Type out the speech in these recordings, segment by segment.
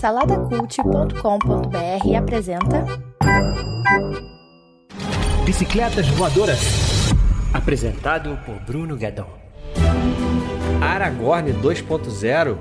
Saladacult.com.br apresenta Bicicletas Voadoras. Apresentado por Bruno Guedon. Aragorn 2.0.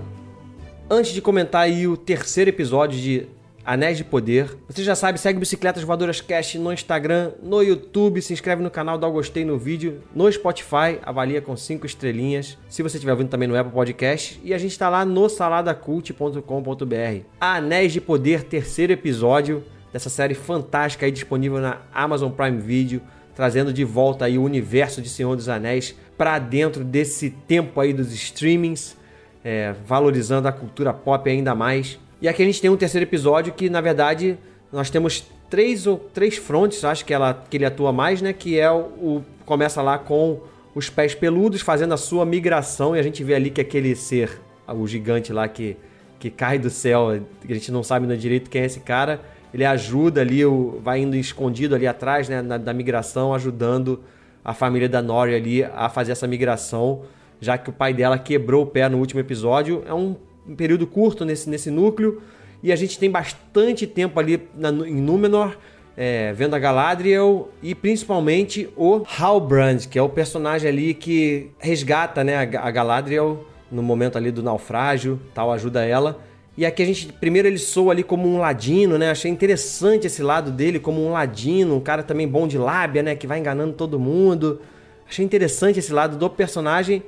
Antes de comentar aí o terceiro episódio de Anéis de Poder, você já sabe, segue Bicicletas Voadoras Cast no Instagram, no YouTube, se inscreve no canal, dá o gostei no vídeo, no Spotify, avalia com 5 estrelinhas, se você estiver ouvindo também no Apple Podcast, e a gente está lá no saladacult.com.br. Anéis de Poder, terceiro episódio dessa série fantástica aí disponível na Amazon Prime Video, trazendo de volta aí o universo de Senhor dos Anéis para dentro desse tempo aí dos streamings, é, valorizando a cultura pop ainda mais. E aqui a gente tem um terceiro episódio que, na verdade, nós temos três ou três frontes, acho que, ela, que ele atua mais, né? Que é o, o começa lá com os pés peludos fazendo a sua migração e a gente vê ali que aquele ser, o gigante lá que, que cai do céu, a gente não sabe no direito quem é esse cara, ele ajuda ali, o, vai indo escondido ali atrás, né, na, da migração, ajudando a família da Nori ali a fazer essa migração, já que o pai dela quebrou o pé no último episódio. É um um período curto nesse, nesse núcleo e a gente tem bastante tempo ali na, em Númenor. É, vendo a Galadriel e principalmente o Halbrand, que é o personagem ali que resgata né, a Galadriel no momento ali do naufrágio, tal, ajuda ela. E aqui a gente, primeiro ele soa ali como um ladino, né? Achei interessante esse lado dele como um ladino, um cara também bom de lábia, né? Que vai enganando todo mundo. Achei interessante esse lado do personagem.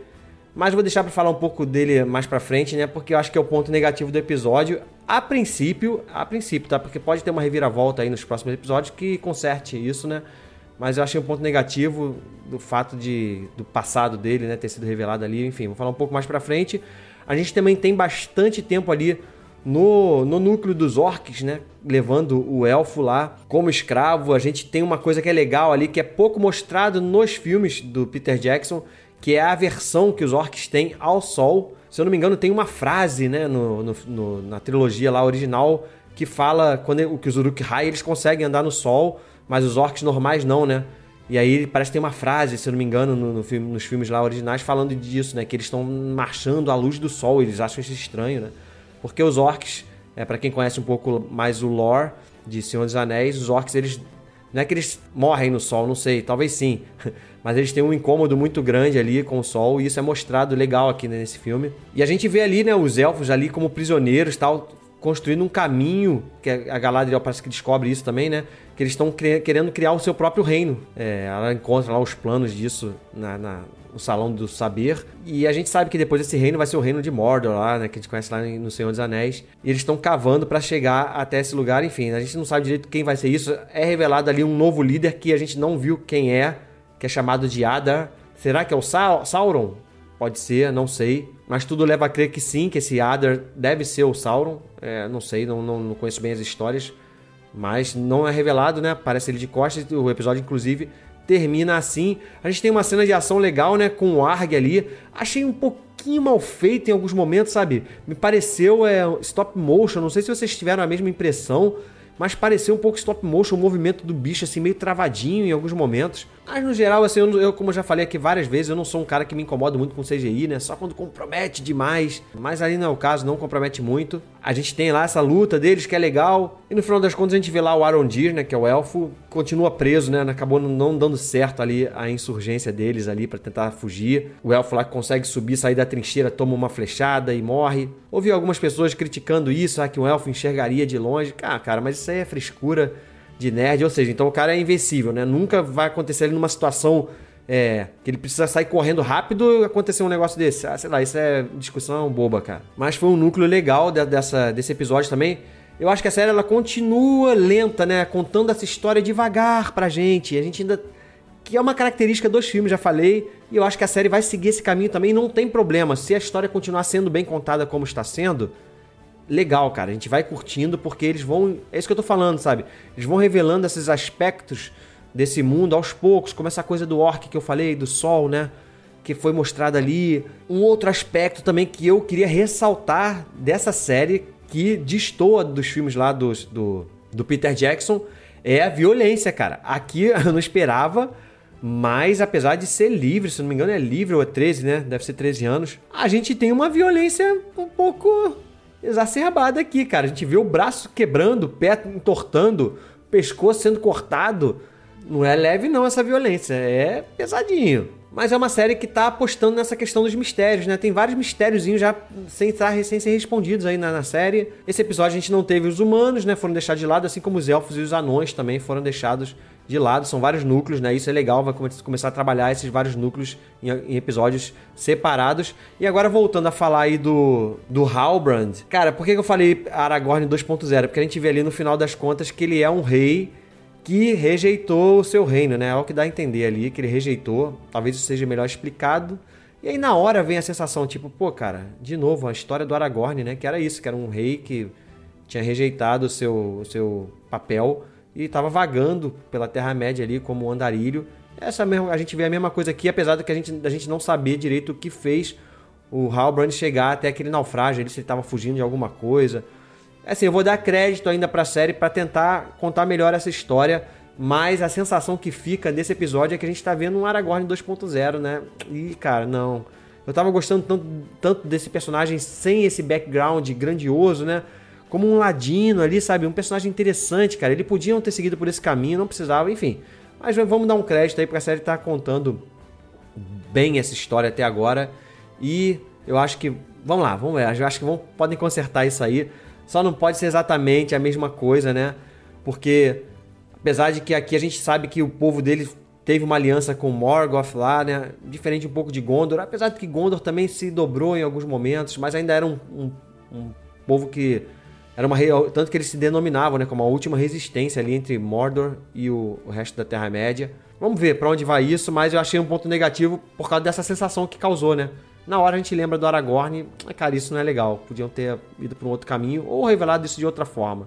Mas vou deixar para falar um pouco dele mais para frente, né? Porque eu acho que é o ponto negativo do episódio. A princípio, a princípio, tá? Porque pode ter uma reviravolta aí nos próximos episódios que conserte isso, né? Mas eu achei um ponto negativo do fato de do passado dele, né, ter sido revelado ali. Enfim, vou falar um pouco mais para frente. A gente também tem bastante tempo ali no, no núcleo dos orcs, né? Levando o elfo lá como escravo. A gente tem uma coisa que é legal ali, que é pouco mostrado nos filmes do Peter Jackson, que é a aversão que os orcs têm ao sol. Se eu não me engano, tem uma frase né, no, no, no na trilogia lá original que fala quando que os Uruk-hai eles conseguem andar no sol, mas os orcs normais não, né? E aí parece que tem uma frase, se eu não me engano, no, no filme, nos filmes lá originais falando disso, né? Que eles estão marchando à luz do sol, eles acham isso estranho, né? Porque os orcs, é, para quem conhece um pouco mais o lore de Senhor dos Anéis, os orcs eles não é que eles morrem no sol, não sei, talvez sim. Mas eles têm um incômodo muito grande ali com o sol, e isso é mostrado legal aqui nesse filme. E a gente vê ali, né, os elfos ali como prisioneiros, tal, construindo um caminho, que a Galadriel parece que descobre isso também, né? Que eles estão querendo criar o seu próprio reino. É, ela encontra lá os planos disso na, na, no Salão do Saber. E a gente sabe que depois esse reino vai ser o reino de Mordor lá, né? Que a gente conhece lá no Senhor dos Anéis. E eles estão cavando para chegar até esse lugar. Enfim, a gente não sabe direito quem vai ser isso. É revelado ali um novo líder que a gente não viu quem é, que é chamado de Adar. Será que é o Sa Sauron? Pode ser, não sei. Mas tudo leva a crer que sim, que esse Adar deve ser o Sauron. É, não sei, não, não, não conheço bem as histórias. Mas não é revelado, né? Parece ele de costas. O episódio, inclusive, termina assim. A gente tem uma cena de ação legal, né? Com o Arg ali. Achei um pouquinho mal feito em alguns momentos, sabe? Me pareceu é, stop motion. Não sei se vocês tiveram a mesma impressão. Mas pareceu um pouco stop motion, o movimento do bicho, assim, meio travadinho em alguns momentos. Mas no geral, assim, eu, eu, como já falei aqui várias vezes, eu não sou um cara que me incomoda muito com CGI, né? Só quando compromete demais. Mas ali não é o caso, não compromete muito. A gente tem lá essa luta deles que é legal. E no final das contas a gente vê lá o Arondir, né? Que é o elfo, continua preso, né? Acabou não dando certo ali a insurgência deles ali para tentar fugir. O elfo lá consegue subir, sair da trincheira, toma uma flechada e morre. Ouvi algumas pessoas criticando isso, ah, que um elfo enxergaria de longe. Ah, cara, mas isso aí é frescura de nerd, ou seja, então o cara é invencível, né? Nunca vai acontecer ele numa situação é, que ele precisa sair correndo rápido e acontecer um negócio desse. Ah, sei lá, isso é discussão boba, cara. Mas foi um núcleo legal de, dessa, desse episódio também. Eu acho que a série ela continua lenta, né? Contando essa história devagar pra gente. A gente ainda. Que é uma característica dos filmes, já falei. E eu acho que a série vai seguir esse caminho também. Não tem problema. Se a história continuar sendo bem contada como está sendo, legal, cara. A gente vai curtindo porque eles vão. É isso que eu tô falando, sabe? Eles vão revelando esses aspectos desse mundo aos poucos, como essa coisa do orc que eu falei, do sol, né? Que foi mostrado ali. Um outro aspecto também que eu queria ressaltar dessa série, que destoa dos filmes lá do, do, do Peter Jackson, é a violência, cara. Aqui eu não esperava. Mas apesar de ser livre, se não me engano é livre ou é 13, né? Deve ser 13 anos. A gente tem uma violência um pouco exacerbada aqui, cara. A gente vê o braço quebrando, o pé entortando, o pescoço sendo cortado. Não é leve não essa violência, é pesadinho. Mas é uma série que tá apostando nessa questão dos mistérios, né? Tem vários mistériozinhos já sem, estar, sem ser respondidos aí na, na, série. Esse episódio a gente não teve os humanos, né? Foram deixados de lado, assim como os elfos e os anões também foram deixados de lado. São vários núcleos, né? Isso é legal, vai começar a trabalhar esses vários núcleos em, em episódios separados. E agora voltando a falar aí do, do Halbrand. Cara, por que eu falei Aragorn 2.0? Porque a gente vê ali no final das contas que ele é um rei que rejeitou o seu reino, né? É o que dá a entender ali, que ele rejeitou. Talvez isso seja melhor explicado. E aí na hora vem a sensação, tipo, pô, cara, de novo, a história do Aragorn, né? Que era isso, que era um rei que tinha rejeitado o seu, o seu papel e estava vagando pela Terra-média ali como andarilho. Essa mesmo, a gente vê a mesma coisa aqui, apesar de que a gente, da gente não saber direito o que fez o Halbrand chegar até aquele naufrágio, ali, se ele estava fugindo de alguma coisa, Assim, eu vou dar crédito ainda pra série para tentar contar melhor essa história, mas a sensação que fica desse episódio é que a gente tá vendo um Aragorn 2.0, né? E, cara, não. Eu tava gostando tanto, tanto desse personagem sem esse background grandioso, né? Como um ladino ali, sabe? Um personagem interessante, cara. Ele podiam ter seguido por esse caminho, não precisava, enfim. Mas vamos dar um crédito aí, porque a série tá contando bem essa história até agora. E eu acho que. Vamos lá, vamos ver. Eu acho que vão, podem consertar isso aí. Só não pode ser exatamente a mesma coisa, né? Porque apesar de que aqui a gente sabe que o povo dele teve uma aliança com Morgoth lá, né? Diferente um pouco de Gondor, apesar de que Gondor também se dobrou em alguns momentos, mas ainda era um, um, um povo que era uma tanto que eles se denominavam, né, como a última resistência ali entre Mordor e o, o resto da Terra Média. Vamos ver para onde vai isso, mas eu achei um ponto negativo por causa dessa sensação que causou, né? Na hora a gente lembra do Aragorn, cara, isso não é legal. Podiam ter ido para um outro caminho ou revelado isso de outra forma.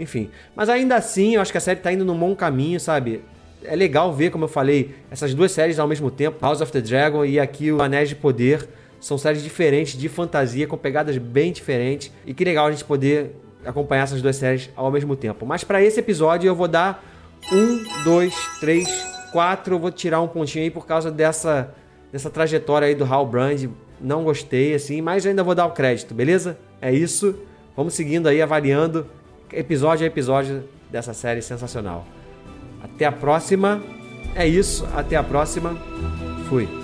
Enfim, mas ainda assim, eu acho que a série tá indo num bom caminho, sabe? É legal ver, como eu falei, essas duas séries ao mesmo tempo, House of the Dragon e aqui o Anéis de Poder, são séries diferentes, de fantasia, com pegadas bem diferentes. E que legal a gente poder acompanhar essas duas séries ao mesmo tempo. Mas para esse episódio eu vou dar um, dois, três, quatro. Eu vou tirar um pontinho aí por causa dessa dessa trajetória aí do Hal Brand. Não gostei, assim, mas ainda vou dar o crédito, beleza? É isso. Vamos seguindo aí, avaliando episódio a episódio dessa série sensacional. Até a próxima. É isso, até a próxima. Fui.